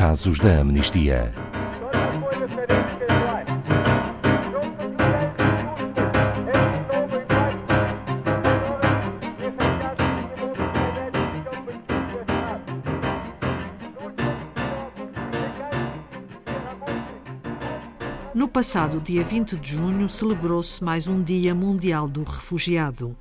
casos da amnistia. No passado dia 20 de junho celebrou-se mais um Dia Mundial do Refugiado,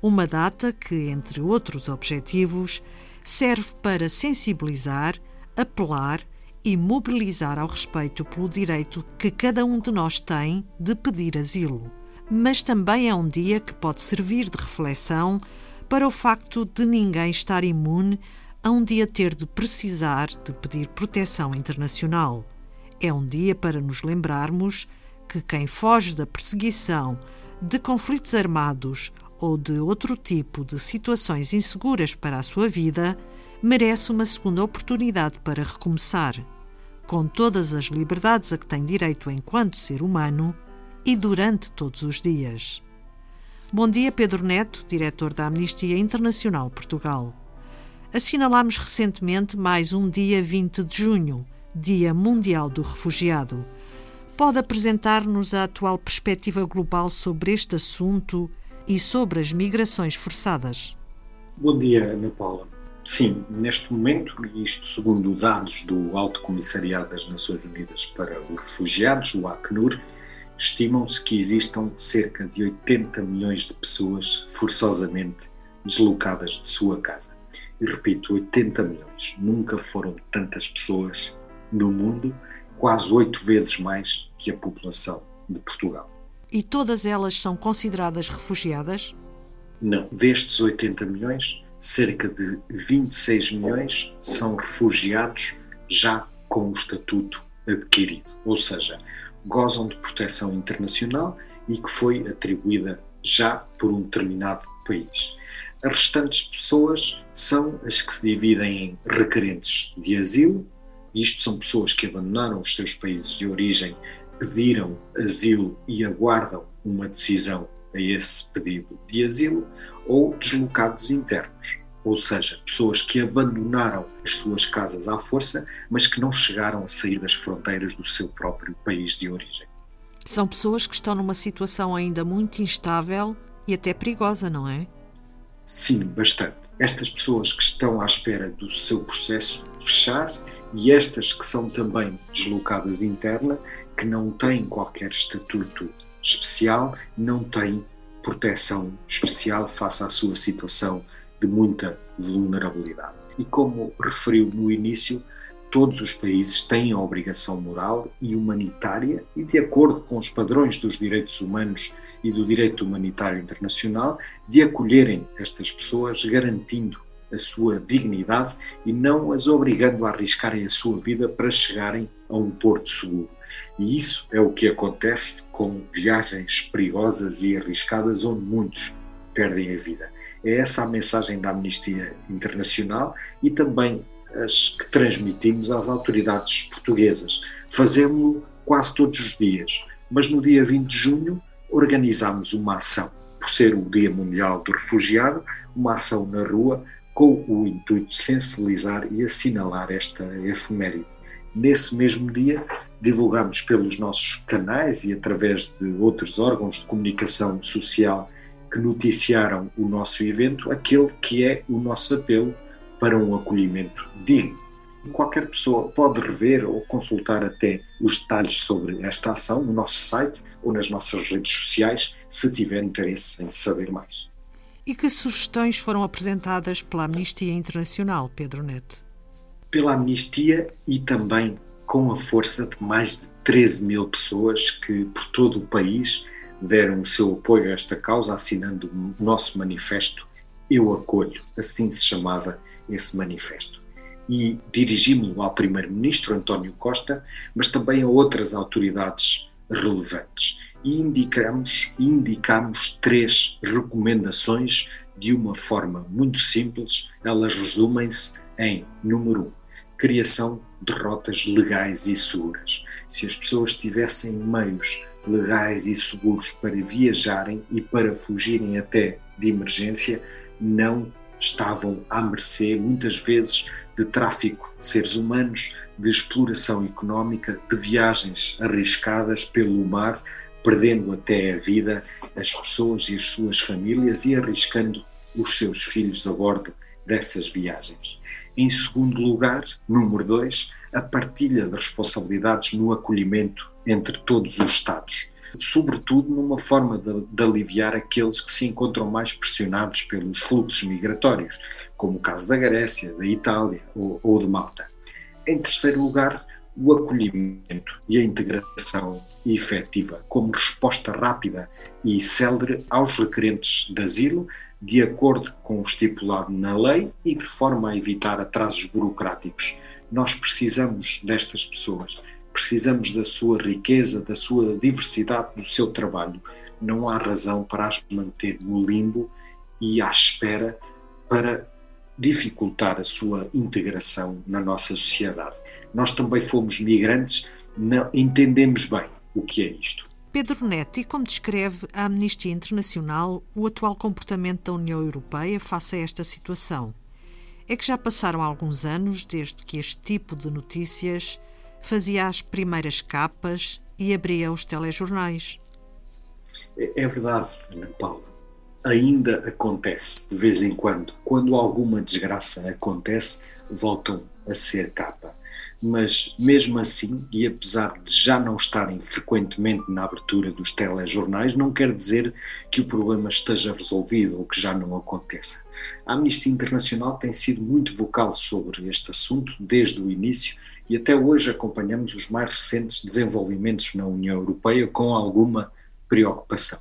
uma data que, entre outros objetivos, serve para sensibilizar, apelar e mobilizar ao respeito pelo direito que cada um de nós tem de pedir asilo. Mas também é um dia que pode servir de reflexão para o facto de ninguém estar imune a um dia ter de precisar de pedir proteção internacional. É um dia para nos lembrarmos que quem foge da perseguição, de conflitos armados ou de outro tipo de situações inseguras para a sua vida, merece uma segunda oportunidade para recomeçar, com todas as liberdades a que tem direito enquanto ser humano e durante todos os dias. Bom dia, Pedro Neto, diretor da Amnistia Internacional Portugal. Assinalámos recentemente mais um dia 20 de junho, Dia Mundial do Refugiado. Pode apresentar-nos a atual perspectiva global sobre este assunto e sobre as migrações forçadas? Bom dia, Ana Paula. Sim, neste momento, isto segundo dados do Alto Comissariado das Nações Unidas para os Refugiados, o Acnur, estimam-se que existam cerca de 80 milhões de pessoas forçosamente deslocadas de sua casa. E repito, 80 milhões. Nunca foram tantas pessoas no mundo, quase oito vezes mais que a população de Portugal. E todas elas são consideradas refugiadas? Não. Destes 80 milhões, cerca de 26 milhões são refugiados já com o estatuto adquirido, ou seja, gozam de proteção internacional e que foi atribuída já por um determinado país. As restantes pessoas são as que se dividem em requerentes de asilo, isto são pessoas que abandonaram os seus países de origem, pediram asilo e aguardam uma decisão a esse pedido de asilo, ou deslocados internos, ou seja, pessoas que abandonaram as suas casas à força, mas que não chegaram a sair das fronteiras do seu próprio país de origem. São pessoas que estão numa situação ainda muito instável e até perigosa, não é? Sim, bastante. Estas pessoas que estão à espera do seu processo fechar e estas que são também deslocadas interna, que não têm qualquer estatuto especial, não têm proteção especial face à sua situação de muita vulnerabilidade. E como referiu no início, todos os países têm a obrigação moral e humanitária e de acordo com os padrões dos direitos humanos e do direito humanitário internacional de acolherem estas pessoas, garantindo a sua dignidade e não as obrigando a arriscarem a sua vida para chegarem a um porto seguro. E isso é o que acontece com viagens perigosas e arriscadas onde muitos perdem a vida. É essa a mensagem da Amnistia Internacional e também as que transmitimos às autoridades portuguesas. Fazemos-lo quase todos os dias, mas no dia 20 de junho organizamos uma ação, por ser o Dia Mundial do Refugiado, uma ação na rua com o intuito de sensibilizar e assinalar esta efeméride. Nesse mesmo dia, divulgamos pelos nossos canais e através de outros órgãos de comunicação social que noticiaram o nosso evento, aquele que é o nosso apelo para um acolhimento digno. Qualquer pessoa pode rever ou consultar até os detalhes sobre esta ação no nosso site ou nas nossas redes sociais, se tiver interesse em saber mais. E que sugestões foram apresentadas pela Amnistia Internacional, Pedro Neto? Pela Amnistia e também com a força de mais de 13 mil pessoas que, por todo o país, deram o seu apoio a esta causa, assinando o nosso manifesto Eu Acolho, assim se chamava esse manifesto e dirigimos-lo ao Primeiro-Ministro António Costa, mas também a outras autoridades relevantes. E indicamos, indicamos três recomendações de uma forma muito simples, elas resumem-se em, número um, criação de rotas legais e seguras. Se as pessoas tivessem meios legais e seguros para viajarem e para fugirem até de emergência, não estavam à mercê, muitas vezes, de tráfico de seres humanos, de exploração económica, de viagens arriscadas pelo mar, perdendo até a vida as pessoas e as suas famílias e arriscando os seus filhos a bordo dessas viagens. Em segundo lugar, número dois, a partilha de responsabilidades no acolhimento entre todos os Estados, sobretudo numa forma de, de, aliviar aqueles que se encontram mais pressionados pelos fluxos migratórios, como o caso da Grécia, da Itália ou, ou de Malta. Em terceiro lugar, o acolhimento e a integração efetiva como resposta rápida e célere aos requerentes de asilo, de acordo com o estipulado na lei e de forma a evitar atrasos burocráticos. Nós precisamos destas pessoas, precisamos da sua riqueza, da sua diversidade, do seu trabalho. Não há razão para as manter no limbo e à espera para dificultar a sua integração na nossa sociedade. Nós também fomos migrantes, não entendemos bem o que é isto. Pedro Neto, e como descreve a Amnistia Internacional o atual comportamento da União Europeia face a esta situação? É que já passaram alguns anos desde que este tipo de notícias fazia as primeiras capas e abria os telejornais. É, é verdade, Ana Paula. Ainda acontece de vez em quando. Quando alguma desgraça acontece, voltam a ser capa mas mesmo assim, e apesar de já não estarem frequentemente na abertura dos telejornais, não quer dizer que o problema esteja resolvido ou que já não aconteça. A Amnistia Internacional tem sido muito vocal sobre este assunto desde o início e até hoje acompanhamos os mais recentes desenvolvimentos na União Europeia com alguma preocupação.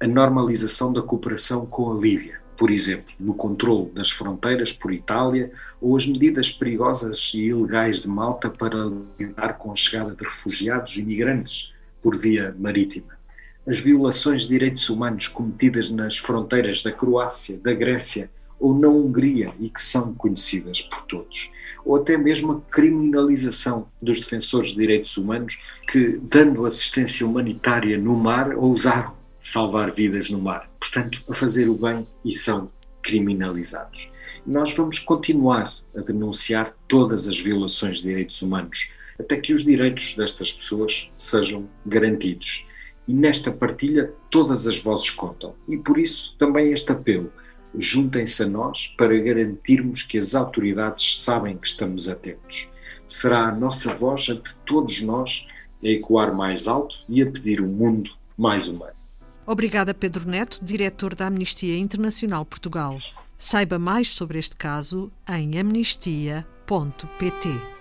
A normalização da cooperação com a Líbia por exemplo, no controle das fronteiras por Itália ou as medidas perigosas e ilegais de Malta para lidar com a chegada de refugiados e migrantes por via marítima. As violações de direitos humanos cometidas nas fronteiras da Croácia, da Grécia ou na Hungria e que são conhecidas por todos. Ou até mesmo a criminalização dos defensores de direitos humanos que, dando assistência humanitária no mar, ousaram salvar vidas no mar. Portanto, a fazer o bem e são criminalizados. Nós vamos continuar a denunciar todas as violações de direitos humanos, até que os direitos destas pessoas sejam garantidos. E nesta partilha todas as vozes contam. E por isso também este apelo. Juntem-se a nós para garantirmos que as autoridades sabem que estamos atentos. Será a nossa voz ante todos nós a ecoar mais alto e a pedir um mundo mais humano. Obrigada, Pedro Neto, diretor da Amnistia Internacional Portugal. Saiba mais sobre este caso em amnistia.pt.